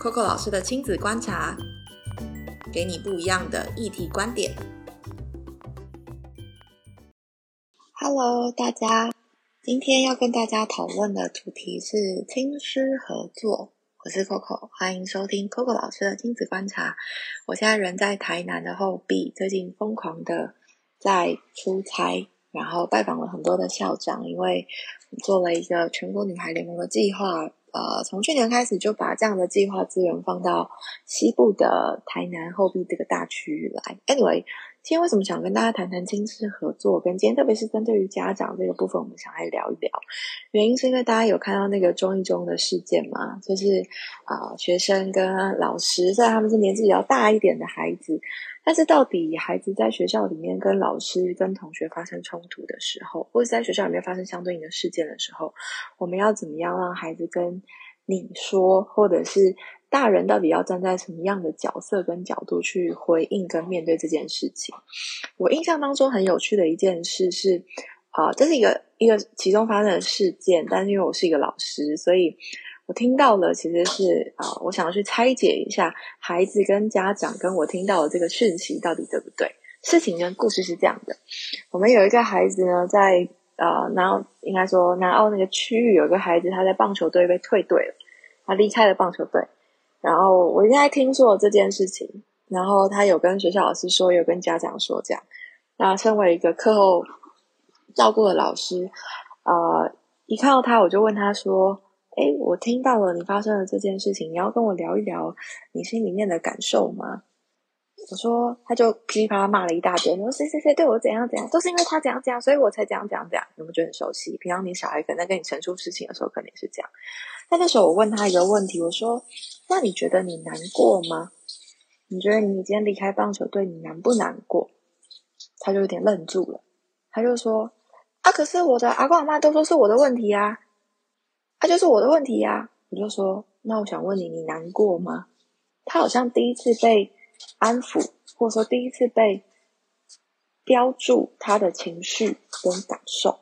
Coco 老师的亲子观察，给你不一样的议题观点。Hello，大家，今天要跟大家讨论的主题是亲师合作。我是 Coco，欢迎收听 Coco 老师的亲子观察。我现在人在台南的后壁，最近疯狂的在出差，然后拜访了很多的校长，因为做了一个全国女孩联盟的计划。呃，从去年开始就把这样的计划资源放到西部的台南后壁这个大区域来。Anyway，今天为什么想跟大家谈谈亲师合作？跟今天特别是针对于家长这个部分，我们想来聊一聊。原因是因为大家有看到那个中一中的事件嘛，就是啊，学生跟老师，虽然他们是年纪比较大一点的孩子。但是，到底孩子在学校里面跟老师、跟同学发生冲突的时候，或者在学校里面发生相对应的事件的时候，我们要怎么样让孩子跟你说，或者是大人到底要站在什么样的角色跟角度去回应跟面对这件事情？我印象当中很有趣的一件事是，啊，这是一个一个其中发生的事件，但是因为我是一个老师，所以。我听到了，其实是啊，我想要去拆解一下孩子跟家长跟我听到的这个讯息到底对不对？事情跟故事是这样的：我们有一个孩子呢，在呃，然后应该说南澳那个区域有一个孩子，他在棒球队被退队了，他离开了棒球队。然后我应该听说了这件事情，然后他有跟学校老师说，有跟家长说这样。那身为一个课后照顾的老师，呃，一看到他，我就问他说。哎，我听到了你发生了这件事情，你要跟我聊一聊你心里面的感受吗？我说，他就噼里啪啦骂了一大堆，说谁谁谁对我怎样怎样，都是因为他怎样怎样，所以我才怎样怎样怎样。有没有觉得很熟悉？平常你小孩可能在跟你陈述事情的时候，肯定是这样。但那时候我问他一个问题，我说：“那你觉得你难过吗？你觉得你今天离开棒球队，你难不难过？”他就有点愣住了，他就说：“啊，可是我的阿公阿妈都说是我的问题啊。”他就是我的问题呀！我就说，那我想问你，你难过吗？他好像第一次被安抚，或者说第一次被标注他的情绪跟感受。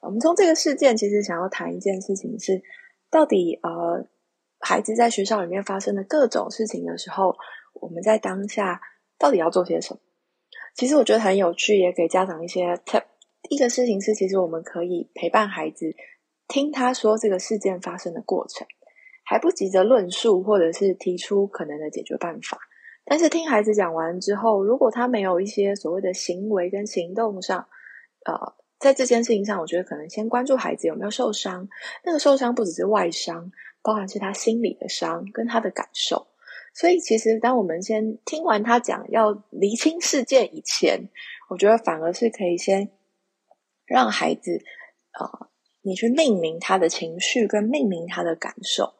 我们从这个事件，其实想要谈一件事情是，到底呃，孩子在学校里面发生的各种事情的时候，我们在当下到底要做些什么？其实我觉得很有趣，也给家长一些 tip。一个事情是，其实我们可以陪伴孩子。听他说这个事件发生的过程，还不急着论述或者是提出可能的解决办法。但是听孩子讲完之后，如果他没有一些所谓的行为跟行动上，呃，在这件事情上，我觉得可能先关注孩子有没有受伤。那个受伤不只是外伤，包含是他心理的伤跟他的感受。所以其实当我们先听完他讲要厘清事件以前，我觉得反而是可以先让孩子啊。你去命名他的情绪，跟命名他的感受。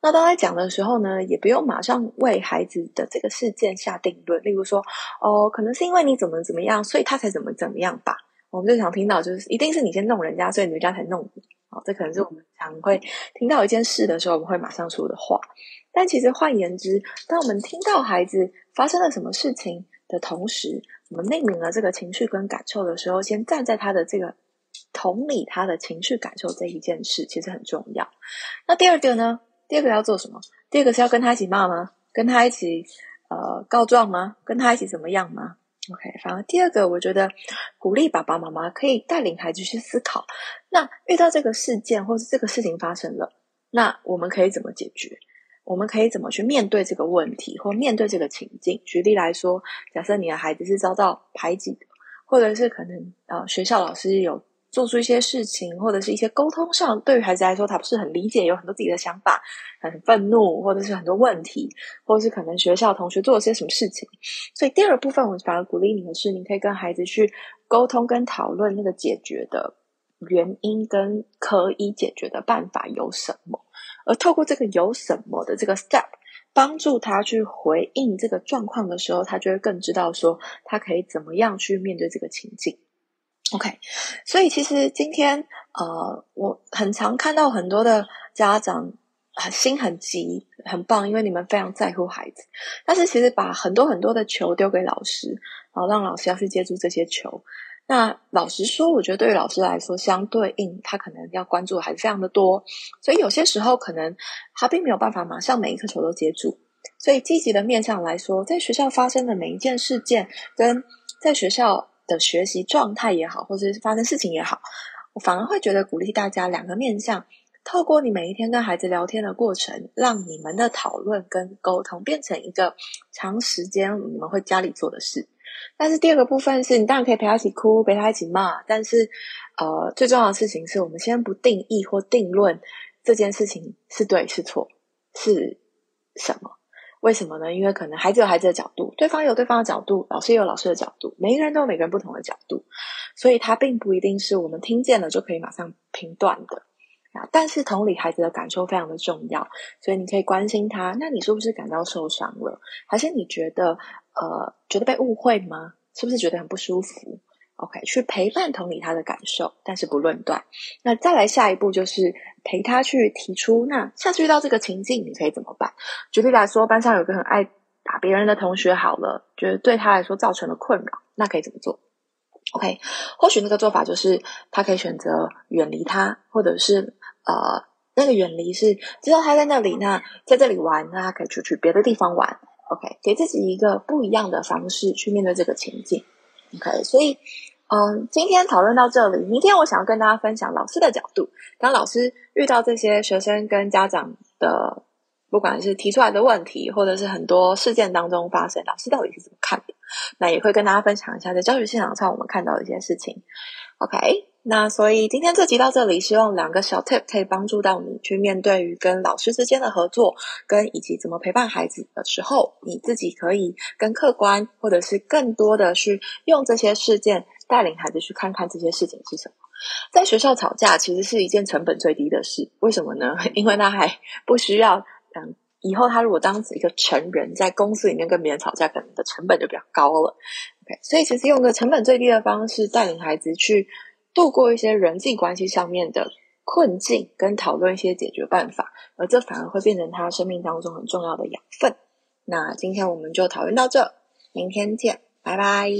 那当他讲的时候呢，也不用马上为孩子的这个事件下定论。例如说，哦，可能是因为你怎么怎么样，所以他才怎么怎么样吧。我们最常听到就是，一定是你先弄人家，所以人家才弄你。哦，这可能是我们常会听到一件事的时候，我们会马上说的话。但其实换言之，当我们听到孩子发生了什么事情的同时，我们命名了这个情绪跟感受的时候，先站在他的这个。同理他的情绪感受这一件事其实很重要。那第二个呢？第二个要做什么？第二个是要跟他一起骂吗？跟他一起呃告状吗？跟他一起怎么样吗？OK，反而第二个，我觉得鼓励爸爸妈妈可以带领孩子去思考。那遇到这个事件或是这个事情发生了，那我们可以怎么解决？我们可以怎么去面对这个问题或面对这个情境？举例来说，假设你的孩子是遭到排挤的，或者是可能啊学校老师有。做出一些事情，或者是一些沟通上，对于孩子来说，他不是很理解，有很多自己的想法，很愤怒，或者是很多问题，或者是可能学校同学做了些什么事情。所以第二部分，我反而鼓励你的是，你可以跟孩子去沟通跟讨论那个解决的原因跟可以解决的办法有什么，而透过这个有什么的这个 step，帮助他去回应这个状况的时候，他就会更知道说他可以怎么样去面对这个情境。OK，所以其实今天呃，我很常看到很多的家长很心很急，很棒，因为你们非常在乎孩子。但是其实把很多很多的球丢给老师，然后让老师要去接住这些球，那老实说，我觉得对于老师来说，相对应他可能要关注的还是非常的多，所以有些时候可能他并没有办法马上每一颗球都接住。所以积极的面向来说，在学校发生的每一件事件，跟在学校的学习状态也好，或者是发生事情也好，我反而会觉得鼓励大家两个面向。透过你每一天跟孩子聊天的过程，让你们的讨论跟沟通变成一个长时间你们会家里做的事。但是第二个部分是你当然可以陪他一起哭，陪他一起骂，但是呃，最重要的事情是我们先不定义或定论这件事情是对是错是什么？为什么呢？因为可能孩子有孩子的角度，对方有对方的角度，老师也有老师的角度，每一个人都有每个人不同的角度，所以他并不一定是我们听见了就可以马上评断的。啊！但是同理，孩子的感受非常的重要，所以你可以关心他。那你是不是感到受伤了？还是你觉得呃，觉得被误会吗？是不是觉得很不舒服？OK，去陪伴同理他的感受，但是不论断。那再来下一步就是陪他去提出，那下次遇到这个情境，你可以怎么办？举例来说，班上有个很爱打别人的同学，好了，觉得对他来说造成了困扰，那可以怎么做？OK，或许那个做法就是他可以选择远离他，或者是呃，那个远离是知道他在那里，那在这里玩，那他可以出去别的地方玩。OK，给自己一个不一样的方式去面对这个情境。OK，所以嗯，今天讨论到这里，明天我想要跟大家分享老师的角度，当老师遇到这些学生跟家长的。不管是提出来的问题，或者是很多事件当中发生，老师到底是怎么看的？那也会跟大家分享一下，在教学现场上我们看到的一些事情。OK，那所以今天这集到这里，希望两个小 tip 可以帮助到你去面对于跟老师之间的合作，跟以及怎么陪伴孩子的时候，你自己可以更客观，或者是更多的去用这些事件带领孩子去看看这些事情是什么。在学校吵架其实是一件成本最低的事，为什么呢？因为他还不需要。嗯，以后他如果当一个成人，在公司里面跟别人吵架，可能的成本就比较高了。OK，所以其实用个成本最低的方式带领孩子去度过一些人际关系上面的困境，跟讨论一些解决办法，而这反而会变成他生命当中很重要的养分。那今天我们就讨论到这，明天见，拜拜。